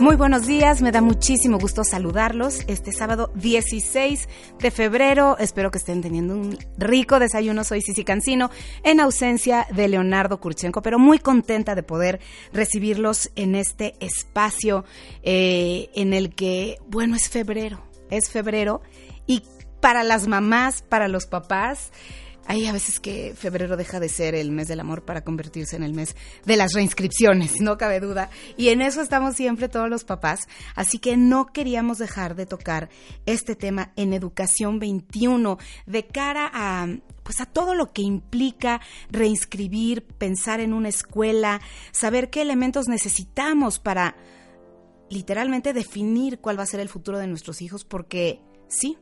Muy buenos días, me da muchísimo gusto saludarlos este sábado 16 de febrero. Espero que estén teniendo un rico desayuno. Soy Cici Cancino en ausencia de Leonardo Kurchenko, pero muy contenta de poder recibirlos en este espacio eh, en el que, bueno, es febrero, es febrero y para las mamás, para los papás, hay a veces que febrero deja de ser el mes del amor para convertirse en el mes de las reinscripciones, no cabe duda. Y en eso estamos siempre todos los papás. Así que no queríamos dejar de tocar este tema en Educación 21 de cara a pues a todo lo que implica reinscribir, pensar en una escuela, saber qué elementos necesitamos para literalmente definir cuál va a ser el futuro de nuestros hijos, porque sí,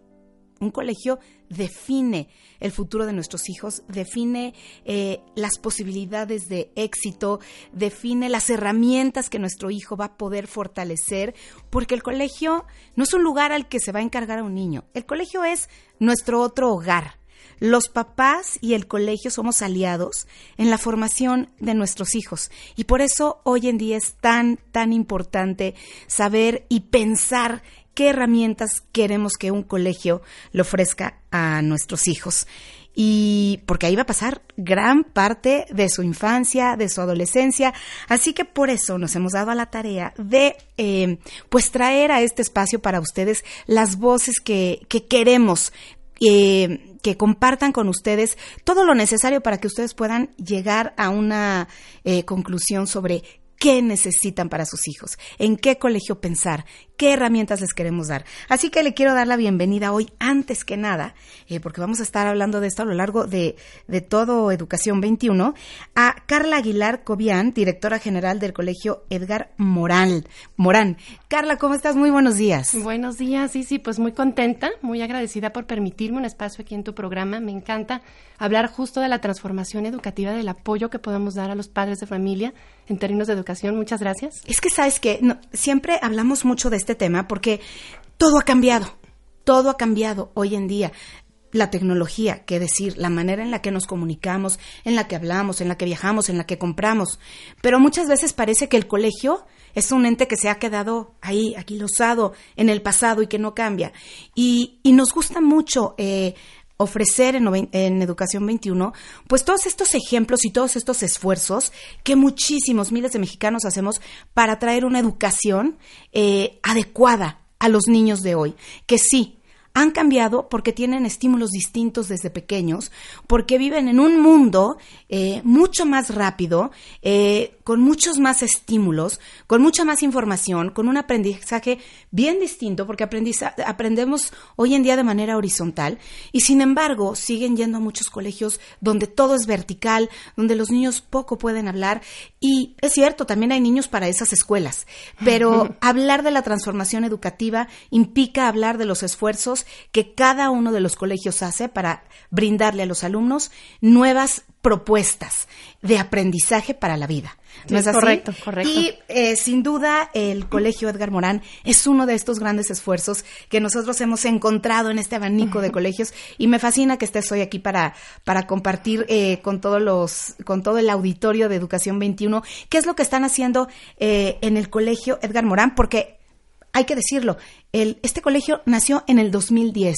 un colegio define el futuro de nuestros hijos, define eh, las posibilidades de éxito, define las herramientas que nuestro hijo va a poder fortalecer, porque el colegio no es un lugar al que se va a encargar a un niño, el colegio es nuestro otro hogar. Los papás y el colegio somos aliados en la formación de nuestros hijos y por eso hoy en día es tan, tan importante saber y pensar qué herramientas queremos que un colegio le ofrezca a nuestros hijos. Y porque ahí va a pasar gran parte de su infancia, de su adolescencia. Así que por eso nos hemos dado a la tarea de eh, pues traer a este espacio para ustedes las voces que, que queremos. Eh, que compartan con ustedes todo lo necesario para que ustedes puedan llegar a una eh, conclusión sobre qué necesitan para sus hijos, en qué colegio pensar, qué herramientas les queremos dar. Así que le quiero dar la bienvenida hoy, antes que nada, eh, porque vamos a estar hablando de esto a lo largo de, de todo Educación 21, a Carla Aguilar Cobian, directora general del Colegio Edgar Moral, Morán. Carla, ¿cómo estás? Muy buenos días. Buenos días, sí, sí, pues muy contenta, muy agradecida por permitirme un espacio aquí en tu programa. Me encanta hablar justo de la transformación educativa, del apoyo que podemos dar a los padres de familia en términos de educación. Muchas gracias. Es que sabes que siempre hablamos mucho de este tema porque todo ha cambiado, todo ha cambiado hoy en día. La tecnología, qué decir, la manera en la que nos comunicamos, en la que hablamos, en la que viajamos, en la que compramos. Pero muchas veces parece que el colegio es un ente que se ha quedado ahí, aquilosado en el pasado y que no cambia. Y, y nos gusta mucho eh, ofrecer en, Educación 21, pues todos estos ejemplos y todos estos esfuerzos que muchísimos miles de mexicanos hacemos para traer una educación eh, adecuada a los niños de hoy, que sí, han cambiado porque tienen estímulos distintos desde pequeños, porque viven en un mundo eh, mucho más rápido, eh, con muchos más estímulos, con mucha más información, con un aprendizaje bien distinto, porque aprendemos hoy en día de manera horizontal, y sin embargo siguen yendo a muchos colegios donde todo es vertical, donde los niños poco pueden hablar, y es cierto, también hay niños para esas escuelas, pero hablar de la transformación educativa implica hablar de los esfuerzos que cada uno de los colegios hace para brindarle a los alumnos nuevas propuestas de aprendizaje para la vida. ¿No es así? Correcto, correcto. Y eh, sin duda el Colegio Edgar Morán es uno de estos grandes esfuerzos que nosotros hemos encontrado en este abanico de colegios y me fascina que estés hoy aquí para, para compartir eh, con todos los, con todo el auditorio de Educación 21 qué es lo que están haciendo eh, en el Colegio Edgar Morán, porque hay que decirlo, el, este colegio nació en el 2010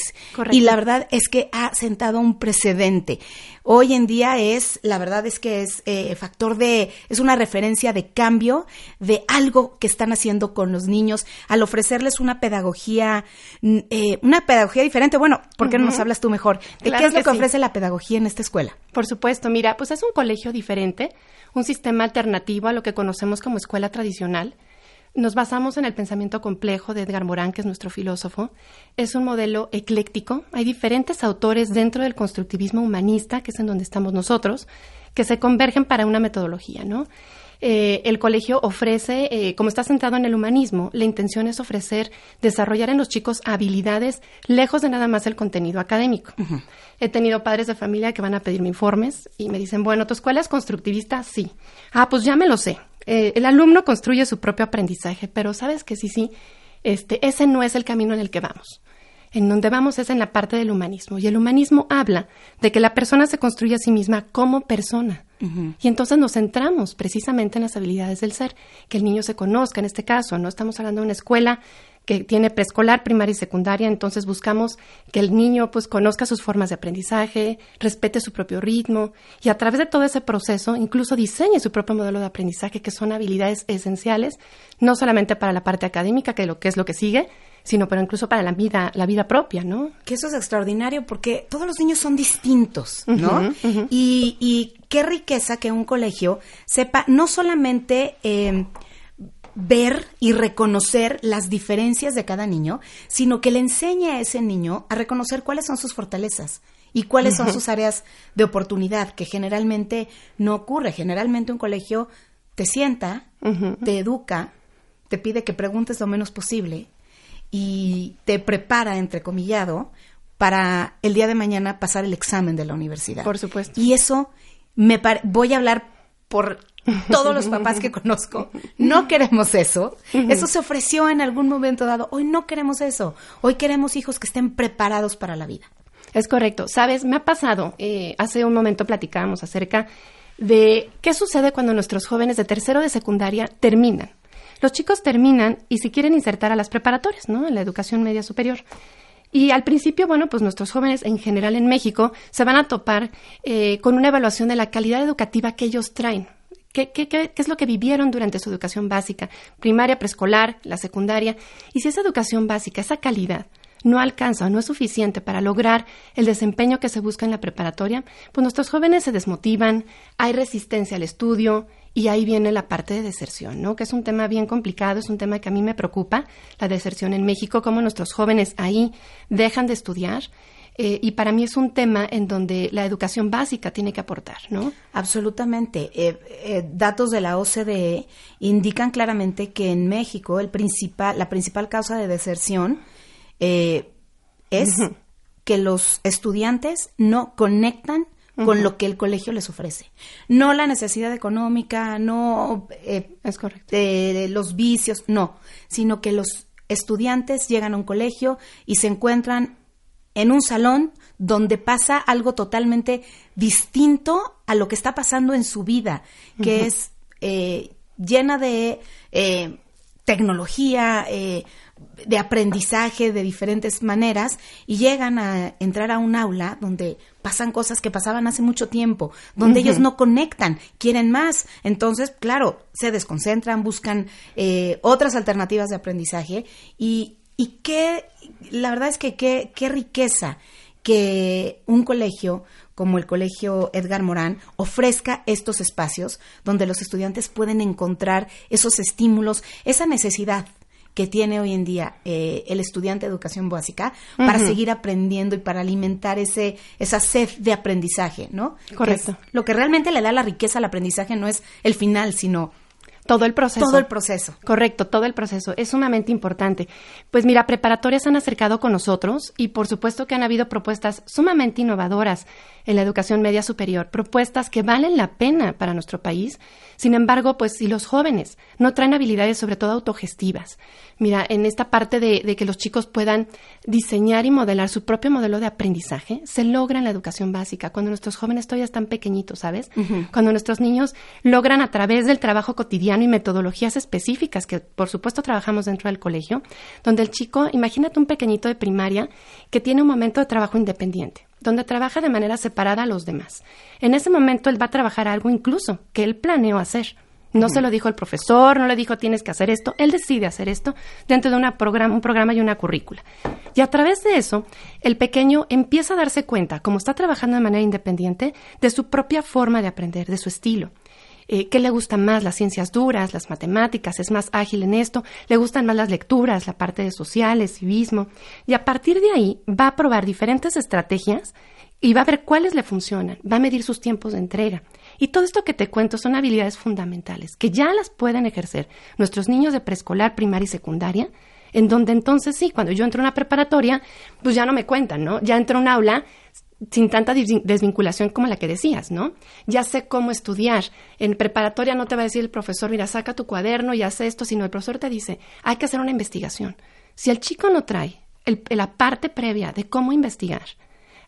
y la verdad es que ha sentado un precedente. Hoy en día es, la verdad es que es eh, factor de, es una referencia de cambio de algo que están haciendo con los niños al ofrecerles una pedagogía, mm, eh, una pedagogía diferente. Bueno, ¿por qué no nos hablas tú mejor? ¿De qué es lo que, ofrece la pedagogía en esta escuela? Por supuesto, mira, pues es un colegio diferente, un sistema alternativo a lo que conocemos como escuela tradicional nos basamos en el pensamiento complejo de Edgar Morán, que es nuestro filósofo. Es un modelo ecléctico. Hay diferentes autores dentro del constructivismo humanista, que es en donde estamos nosotros, que se convergen para una metodología, ¿no? Eh, el colegio ofrece, eh, como está centrado en el humanismo, la intención es ofrecer, desarrollar en los chicos habilidades lejos de nada más el contenido académico. He tenido padres de familia que van a pedirme informes y me dicen, bueno, ¿tu escuela es constructivista? Sí. Ah, pues ya me lo sé. Eh, el alumno construye su propio aprendizaje, pero sabes que sí, sí, este, ese no es el camino en el que vamos. En donde vamos es en la parte del humanismo. Y el humanismo habla de que la persona se construye a sí misma como persona. Y entonces nos centramos precisamente en las habilidades del ser, que el niño se conozca en este caso, no estamos hablando de una escuela que tiene preescolar, primaria y secundaria, entonces buscamos que el niño pues conozca sus formas de aprendizaje, respete su propio ritmo y a través de todo ese proceso incluso diseñe su propio modelo de aprendizaje que son habilidades esenciales no solamente para la parte académica, que, lo, que es lo que sigue, sino pero incluso para la vida, la vida propia, ¿no? Que eso es extraordinario porque todos los niños son distintos, ¿no? Y, y, qué riqueza que un colegio sepa no solamente eh, ver y reconocer las diferencias de cada niño, sino que le enseñe a ese niño a reconocer cuáles son sus fortalezas y cuáles son sus áreas de oportunidad, que generalmente no ocurre. Generalmente un colegio te sienta, te educa, te pide que preguntes lo menos posible y te prepara, entrecomillado, para el día de mañana pasar el examen de la universidad. Por supuesto. Y eso me voy a hablar por todos los papás que conozco, no queremos eso. Eso se ofreció en algún momento dado. Hoy no queremos eso. Hoy queremos hijos que estén preparados para la vida. Es correcto. Sabes, me ha pasado, eh, hace un momento platicábamos acerca de qué sucede cuando nuestros jóvenes de tercero de secundaria terminan. Los chicos terminan y si quieren insertar a las preparatorias, ¿no? En la educación media superior. Y al principio, bueno, pues nuestros jóvenes en general en México se van a topar eh, con una evaluación de la calidad educativa que ellos traen. ¿Qué, qué, qué, es lo que vivieron durante su educación básica, primaria, preescolar, la secundaria? Y si esa educación básica, esa calidad, no alcanza o no es suficiente para lograr el desempeño que se busca en la preparatoria, pues nuestros jóvenes se desmotivan, hay resistencia al estudio, y ahí viene la parte de deserción, ¿no? Que es un tema bien complicado, es un tema que a mí me preocupa, la deserción en México, cómo nuestros jóvenes ahí dejan de estudiar. Eh, y para mí es un tema en donde la educación básica tiene que aportar, ¿no? Absolutamente. Eh, eh, datos de la OCDE indican claramente que en México el principal, la principal causa de deserción es que los estudiantes no conectan con lo que el colegio les ofrece. No la necesidad económica, no eh, es correcto. los vicios, no, sino que los estudiantes llegan a un colegio y se encuentran en un salón donde pasa algo totalmente distinto a lo que está pasando en su vida, que es eh, llena de eh, tecnología, de aprendizaje de diferentes maneras y llegan a entrar a un aula donde pasan cosas que pasaban hace mucho tiempo, donde ellos no conectan, quieren más. Entonces, claro, se desconcentran, buscan eh, otras alternativas de aprendizaje y, y qué, la verdad es que qué, qué riqueza que un colegio como el Colegio Edgar Morán ofrezca estos espacios donde los estudiantes pueden encontrar esos estímulos, esa necesidad que tiene hoy en día eh, el estudiante de educación básica para seguir aprendiendo y para alimentar ese esa sed de aprendizaje, ¿no? Correcto. lo que realmente le da la riqueza al aprendizaje no es el final, sino todo el proceso. Todo el proceso. Correcto, todo el proceso. Es sumamente importante. Pues mira, preparatorias han acercado con nosotros y por supuesto que han habido propuestas sumamente innovadoras en la educación media superior, propuestas que valen la pena para nuestro país. Sin embargo, pues si los jóvenes no traen habilidades sobre todo autogestivas, mira, en esta parte de, que los chicos puedan diseñar y modelar su propio modelo de aprendizaje, se logra en la educación básica, cuando nuestros jóvenes todavía están pequeñitos, ¿sabes? Cuando nuestros niños logran a través del trabajo cotidiano y metodologías específicas que por supuesto trabajamos dentro del colegio, donde el chico, imagínate un pequeñito de primaria que tiene un momento de trabajo independiente donde trabaja de manera separada a los demás. En ese momento él va a trabajar algo incluso que él planeó hacer. No se lo dijo el profesor, no le dijo tienes que hacer esto, él decide hacer esto dentro de una programa, un programa y una currícula. Y a través de eso, el pequeño empieza a darse cuenta, como está trabajando de manera independiente, de su propia forma de aprender, de su estilo. Eh, qué le gustan más, las ciencias duras, las matemáticas, es más ágil en esto, le gustan más las lecturas, la parte de sociales, civismo, y a partir de ahí va a probar diferentes estrategias y va a ver cuáles le funcionan, va a medir sus tiempos de entrega. Y todo esto que te cuento son habilidades fundamentales que ya las pueden ejercer nuestros niños de preescolar, primaria y secundaria, en donde entonces sí, cuando yo entro a una preparatoria, pues ya no me cuentan, ¿no? Ya entro a un aula sin tanta desvinculación como la que decías, ¿no? Ya sé cómo estudiar. En preparatoria no te va a decir el profesor, mira, saca tu cuaderno y haz esto, sino el profesor te dice, hay que hacer una investigación. Si el chico no trae la parte previa de cómo investigar,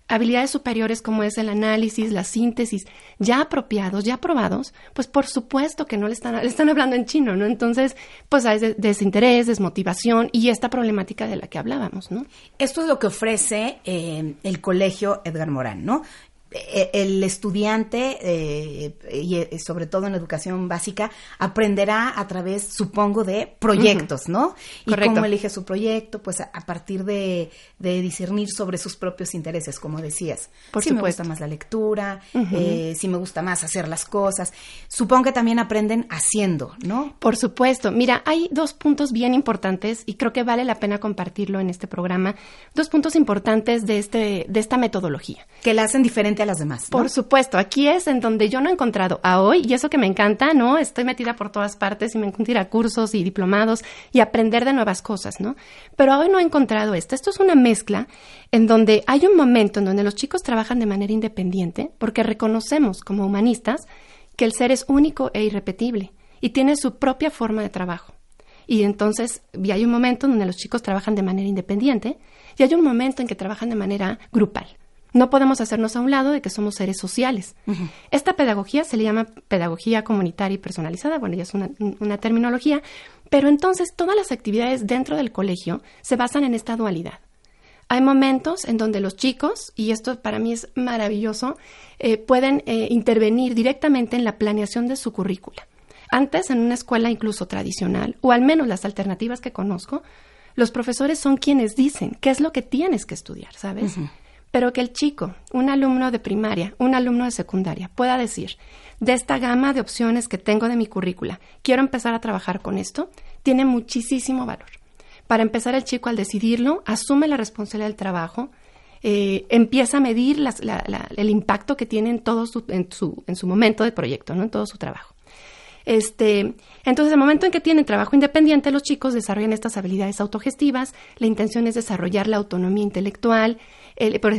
habilidades superiores como es el análisis, la síntesis, ya apropiados, ya aprobados, pues por supuesto que no le están, están hablando en chino, ¿no? Entonces, pues hay desinterés, desmotivación y esta problemática de la que hablábamos, ¿no? Esto es lo que ofrece eh, el colegio Edgar Morán, ¿no? Eh, el estudiante, eh, y eh, sobre todo en la educación básica, aprenderá a través, supongo, de proyectos, ¿no? Y cómo elige su proyecto, pues a, partir de, discernir sobre sus propios intereses, como decías. Por si me gusta más la lectura, si me gusta más hacer las cosas. Supongo que también aprenden haciendo, ¿no? Por supuesto. Mira, hay dos puntos bien importantes y creo que vale la pena compartirlo en este programa. Dos puntos importantes de, este, de esta metodología. Que la hacen diferente a las demás. Por supuesto, aquí es en donde yo no he encontrado a hoy, y eso que me encanta, ¿no? Estoy metida por todas partes y me encuentro ir a cursos y diplomados y aprender de nuevas cosas, ¿no? Pero hoy no he encontrado esto. Esto es una mezcla en donde hay un momento en donde los chicos trabajan de manera independiente, porque reconocemos como humanistas que el ser es único e irrepetible y tiene su propia forma de trabajo. Y entonces y hay un momento en donde los chicos trabajan de manera independiente y hay un momento en que trabajan de manera grupal. No podemos hacernos a un lado de que somos seres sociales. Esta pedagogía se le llama pedagogía comunitaria y personalizada, bueno, ya es una, una terminología, pero entonces todas las actividades dentro del colegio se basan en esta dualidad. Hay momentos en donde los chicos, y esto para mí es maravilloso, eh, pueden eh, intervenir directamente en la planeación de su currícula. Antes, en una escuela incluso tradicional, o al menos las alternativas que conozco, los profesores son quienes dicen qué es lo que tienes que estudiar, ¿sabes? Pero que el chico, un alumno de primaria, un alumno de secundaria, pueda decir, de esta gama de opciones que tengo de mi currícula, quiero empezar a trabajar con esto, tiene muchísimo valor. Para empezar, el chico al decidirlo, asume la responsabilidad del trabajo, eh, empieza a medir el impacto que tiene en, todo su, en, su, en su momento de proyecto, ¿no? en todo su trabajo. Este, entonces, el momento en que tienen trabajo independiente, los chicos desarrollan estas habilidades autogestivas. La intención es desarrollar la autonomía intelectual,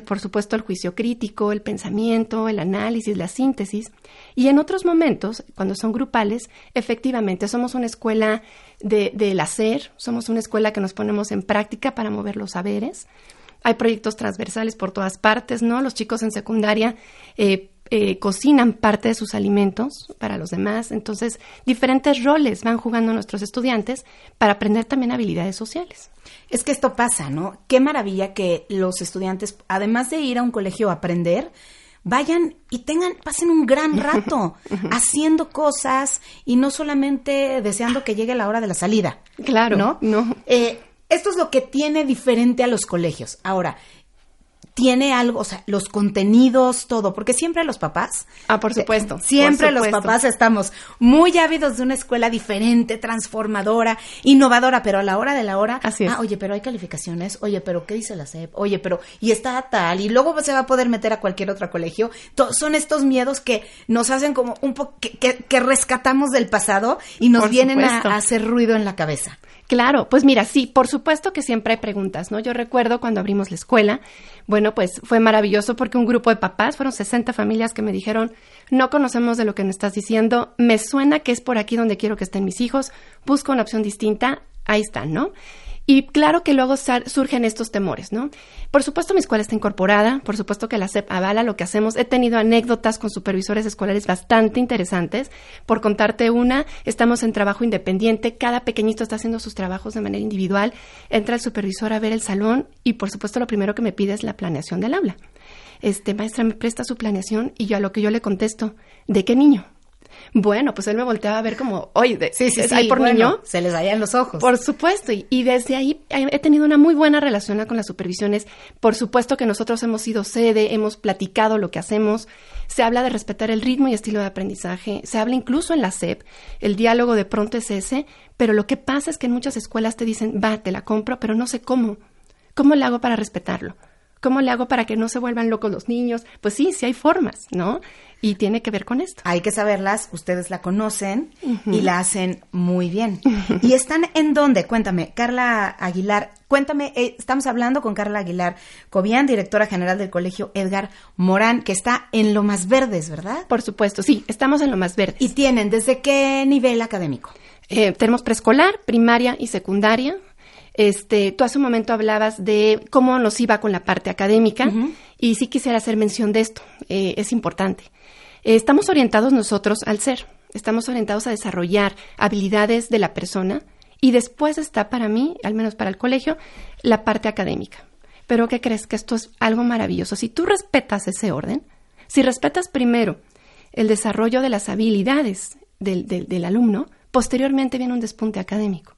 por, supuesto el juicio crítico, el pensamiento, el análisis, la síntesis. Y en otros momentos, cuando son grupales, efectivamente somos una escuela de, del hacer, somos una escuela que nos ponemos en práctica para mover los saberes. Hay proyectos transversales por todas partes, ¿no? Los chicos en secundaria eh, eh, cocinan parte de sus alimentos para los demás. Entonces, diferentes roles van jugando nuestros estudiantes para aprender también habilidades sociales. Es que esto pasa, ¿no? Qué maravilla que los estudiantes, además de ir a un colegio a aprender, vayan y tengan, pasen un gran rato haciendo cosas y no solamente deseando que llegue la hora de la salida. Claro, ¿no? no. Eh, esto es lo que tiene diferente a los colegios. Ahora, tiene algo, o sea, los contenidos, todo, porque siempre los papás. Ah, por supuesto. Siempre los papás estamos muy ávidos de una escuela diferente, transformadora, innovadora, pero a la hora de la hora. Así es. Ah, oye, pero hay calificaciones, oye, pero ¿qué dice la SEP? Oye, pero, y está tal, y luego se va a poder meter a cualquier otro colegio. son estos miedos que nos hacen como un poco, que, rescatamos del pasado y nos vienen a hacer ruido en la cabeza. Claro, pues mira, sí, por supuesto que siempre hay preguntas, ¿no? Yo recuerdo cuando abrimos la escuela, bueno, pues fue maravilloso porque un grupo de papás, fueron 60 familias que me dijeron, no conocemos de lo que me estás diciendo, me suena que es por aquí donde quiero que estén mis hijos, busco una opción distinta, ahí están, ¿no? Y claro que luego surgen estos temores, ¿no? Por supuesto, mi escuela está incorporada, por supuesto que la SEP avala lo que hacemos. He tenido anécdotas con supervisores escolares bastante interesantes. Por contarte una, estamos en trabajo independiente, cada pequeñito está haciendo sus trabajos de manera individual. Entra el supervisor a ver el salón y, por supuesto, lo primero que me pide es la planeación del aula. Este, maestra, me presta su planeación y yo a lo que yo le contesto, ¿de qué niño? Bueno, pues él me volteaba a ver como, oye, sí, sí, sí, ¿hay por bueno, niño? Se les en los ojos. Por supuesto, y, y, desde ahí he tenido una muy buena relación con las supervisiones. Por supuesto que nosotros hemos sido sede, hemos platicado lo que hacemos. Se habla de respetar el ritmo y estilo de aprendizaje. Se habla incluso en la SEP. El diálogo de pronto es ese, pero lo que pasa es que en muchas escuelas te dicen, va, te la compro, pero no sé cómo. ¿Cómo le hago para respetarlo? ¿Cómo le hago para que no se vuelvan locos los niños? Pues sí, sí hay formas, ¿no? Y tiene que ver con esto. Hay que saberlas, ustedes la conocen y la hacen muy bien. ¿Y están en dónde? Cuéntame, Carla Aguilar, cuéntame, eh, estamos hablando con Carla Aguilar Cobian, directora general del Colegio Edgar Morán, que está en Lo Más Verdes, ¿verdad? Por supuesto, sí, estamos en Lo Más Verdes. ¿Y tienen desde qué nivel académico? Eh, tenemos preescolar, primaria y secundaria. Este, tú hace un momento hablabas de cómo nos iba con la parte académica y sí quisiera hacer mención de esto, eh, es importante. Eh, estamos orientados nosotros al ser, estamos orientados a desarrollar habilidades de la persona y después está para mí, al menos para el colegio, la parte académica. Pero ¿qué crees? Que esto es algo maravilloso. Si tú respetas ese orden, si respetas primero el desarrollo de las habilidades del, del alumno, posteriormente viene un despunte académico.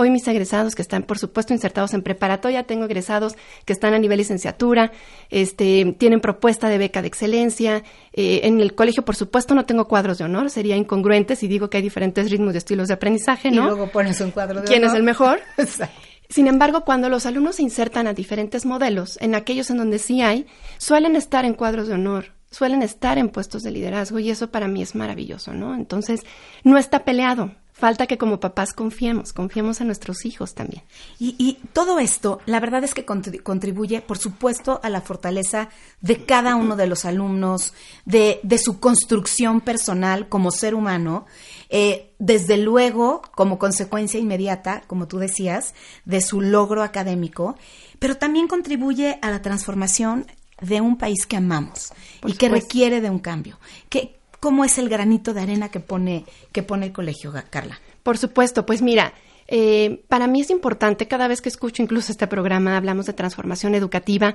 Hoy mis egresados que están, por supuesto, insertados en preparatoria, tengo egresados que están a nivel licenciatura, este, tienen propuesta de beca de excelencia. Eh, en el colegio, por supuesto, no tengo cuadros de honor, sería incongruente si digo que hay diferentes ritmos y estilos de aprendizaje, ¿no? Y luego pones un cuadro de ¿Quién honor. es el mejor? Exacto. Sin embargo, cuando los alumnos se insertan a diferentes modelos, en aquellos en donde sí hay, suelen estar en cuadros de honor, suelen estar en puestos de liderazgo y eso para mí es maravilloso, ¿no? Entonces, no está peleado. Falta que como papás confiemos, confiemos en nuestros hijos también. Y, y todo esto, la verdad es que contribuye, por supuesto, a la fortaleza de cada uno de los alumnos, de, de su construcción personal como ser humano, eh, desde luego, como consecuencia inmediata, como tú decías, de su logro académico, pero también contribuye a la transformación de un país que amamos Por y que requiere de un cambio. ¿Qué, ¿Cómo es el granito de arena que pone, que pone el colegio, Carla? Por supuesto, pues mira, eh, para mí es importante, cada vez que escucho incluso este programa, hablamos de transformación educativa,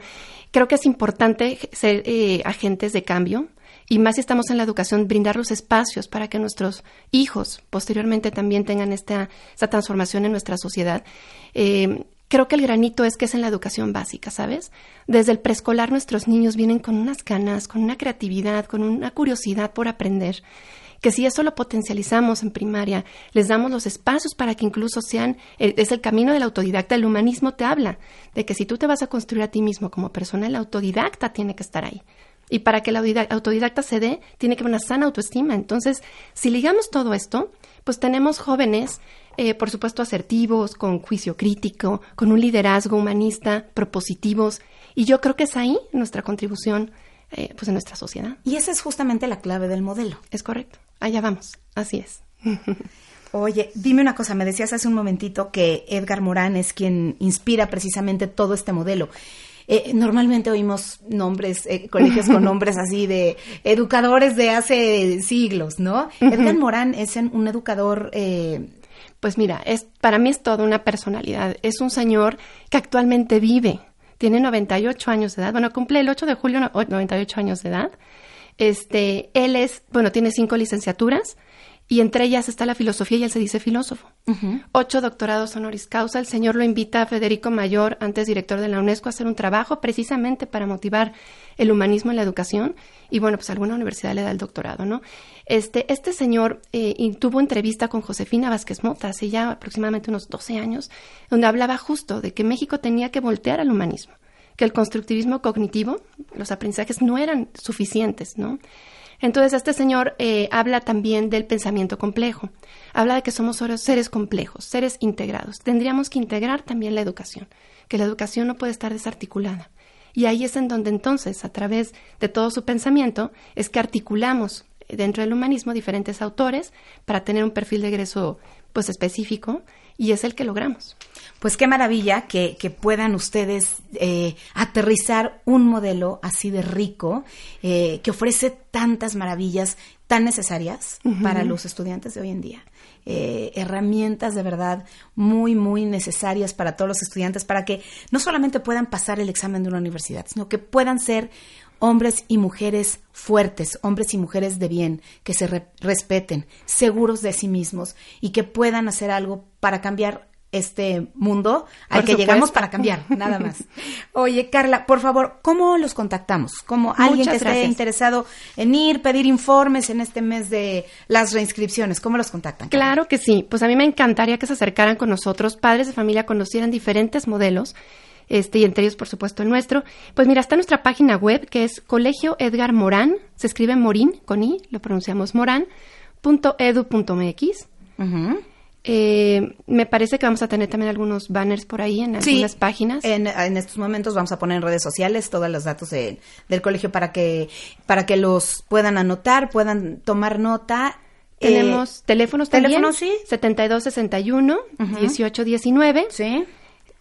creo que es importante ser eh, agentes de cambio y más si estamos en la educación, brindar los espacios para que nuestros hijos posteriormente también tengan esta, esta transformación en nuestra sociedad. Eh, creo que el granito es que es en la educación básica, ¿sabes? Desde el preescolar nuestros niños vienen con unas ganas, con una creatividad, con una curiosidad por aprender, que si eso lo potencializamos en primaria, les damos los espacios para que incluso sean, eh, es el camino del autodidacta, el humanismo te habla de que si tú te vas a construir a ti mismo como persona, el autodidacta tiene que estar ahí. Y para que el autodidacta se dé, tiene que haber una sana autoestima. Entonces, si ligamos todo esto, pues tenemos jóvenes eh, por supuesto, asertivos, con juicio crítico, con un liderazgo humanista, propositivos. Y yo creo que es ahí nuestra contribución eh, pues en nuestra sociedad. Y esa es justamente la clave del modelo. Es correcto. Allá vamos. Así es. Oye, dime una cosa, me decías hace un momentito que Edgar Morán es quien inspira precisamente todo este modelo. Eh, normalmente oímos nombres, eh, colegios con nombres así de educadores de hace siglos, ¿no? Edgar Morán es un educador eh, pues mira, es, para mí es toda una personalidad. Es un señor que actualmente vive. Tiene 98 años de edad. Bueno, cumple el 8 de julio 98 años de edad. Este, él es, bueno, tiene cinco licenciaturas y entre ellas está la filosofía y él se dice filósofo. Uh -huh. Ocho doctorados honoris causa. El señor lo invita a Federico Mayor, antes director de la UNESCO, a hacer un trabajo precisamente para motivar el humanismo en la educación. Y bueno, pues alguna universidad le da el doctorado, ¿no? Este, este señor eh, tuvo entrevista con Josefina Vázquez Mota hace ya aproximadamente unos 12 años, donde hablaba justo de que México tenía que voltear al humanismo, que el constructivismo cognitivo, los aprendizajes no eran suficientes, ¿no? Entonces, este señor eh, habla también del pensamiento complejo, habla de que somos seres complejos, seres integrados. Tendríamos que integrar también la educación, que la educación no puede estar desarticulada. Y ahí es en donde entonces, a través de todo su pensamiento, es que articulamos dentro del humanismo diferentes autores para tener un perfil de egreso pues específico y es el que logramos. Pues qué maravilla que, que puedan ustedes eh, aterrizar un modelo así de rico eh, que ofrece tantas maravillas tan necesarias uh -huh. para los estudiantes de hoy en día. Eh, herramientas de verdad muy, muy necesarias para todos los estudiantes para que no solamente puedan pasar el examen de una universidad, sino que puedan ser hombres y mujeres fuertes, hombres y mujeres de bien, que se re- respeten, seguros de sí mismos y que puedan hacer algo para cambiar este mundo al Por que llegamos para cambiar, nada más. Oye, Carla, por favor, ¿cómo los contactamos? ¿Cómo alguien que esté interesado en ir, pedir informes en este mes de las reinscripciones, ¿cómo los contactan? Carla? Claro que sí. Pues a mí me encantaría que se acercaran con nosotros, padres de familia, conocieran diferentes modelos, este, y entre ellos, por supuesto, el nuestro. Pues mira, está nuestra página web, que es Colegio Edgar Morán, se escribe Morín, con I, lo pronunciamos Morán, punto edu punto mx. Eh, me parece que vamos a tener también algunos banners por ahí en Sí, algunas páginas. En, en estos momentos vamos a poner en redes sociales todos los datos de- del colegio para que para que los puedan anotar, puedan tomar nota. Eh, Tenemos teléfonos también. teléfonos, sí. 7261 Ujú. 1819 sí.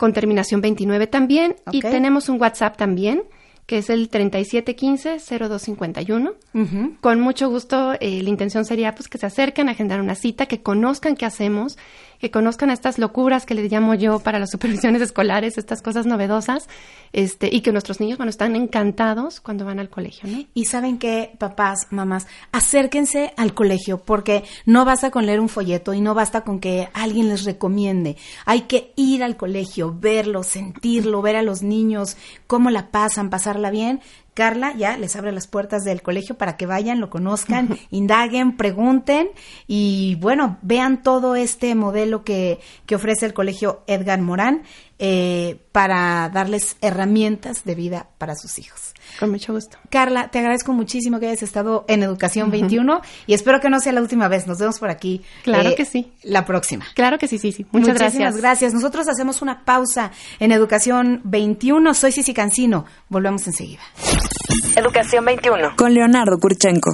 Con terminación 29 también. Y tenemos un WhatsApp también, que es el 3715-0251. Ujú. Con mucho gusto, eh, la intención sería pues que se acerquen a agendar una cita, que conozcan qué hacemos, que conozcan estas locuras que le llamo yo para las supervisiones escolares, estas cosas novedosas, este, y que nuestros niños, bueno, están encantados cuando van al colegio, ¿no? Y saben qué, papás, mamás, acérquense al colegio porque no basta con leer un folleto y no basta con que alguien les recomiende. Hay que ir al colegio, verlo, sentirlo, ver a los niños, cómo la pasan, pasarla bien. Carla ya les abre las puertas del colegio para que vayan, lo conozcan, indaguen, pregunten y bueno, vean todo este modelo que, que ofrece el colegio Edgar Morán eh, para darles herramientas de vida para sus hijos. Con mucho gusto. Carla, te agradezco muchísimo que hayas estado en Educación 21 y espero que no sea la última vez. Nos vemos por aquí. eh, Claro que sí. La próxima. Claro que sí, sí, sí. Muchas Muchísimas gracias. gracias. Nosotros hacemos una pausa en Educación 21. Soy Cici Cancino. Volvemos enseguida. Educación 21. Con Leonardo Kurchenko.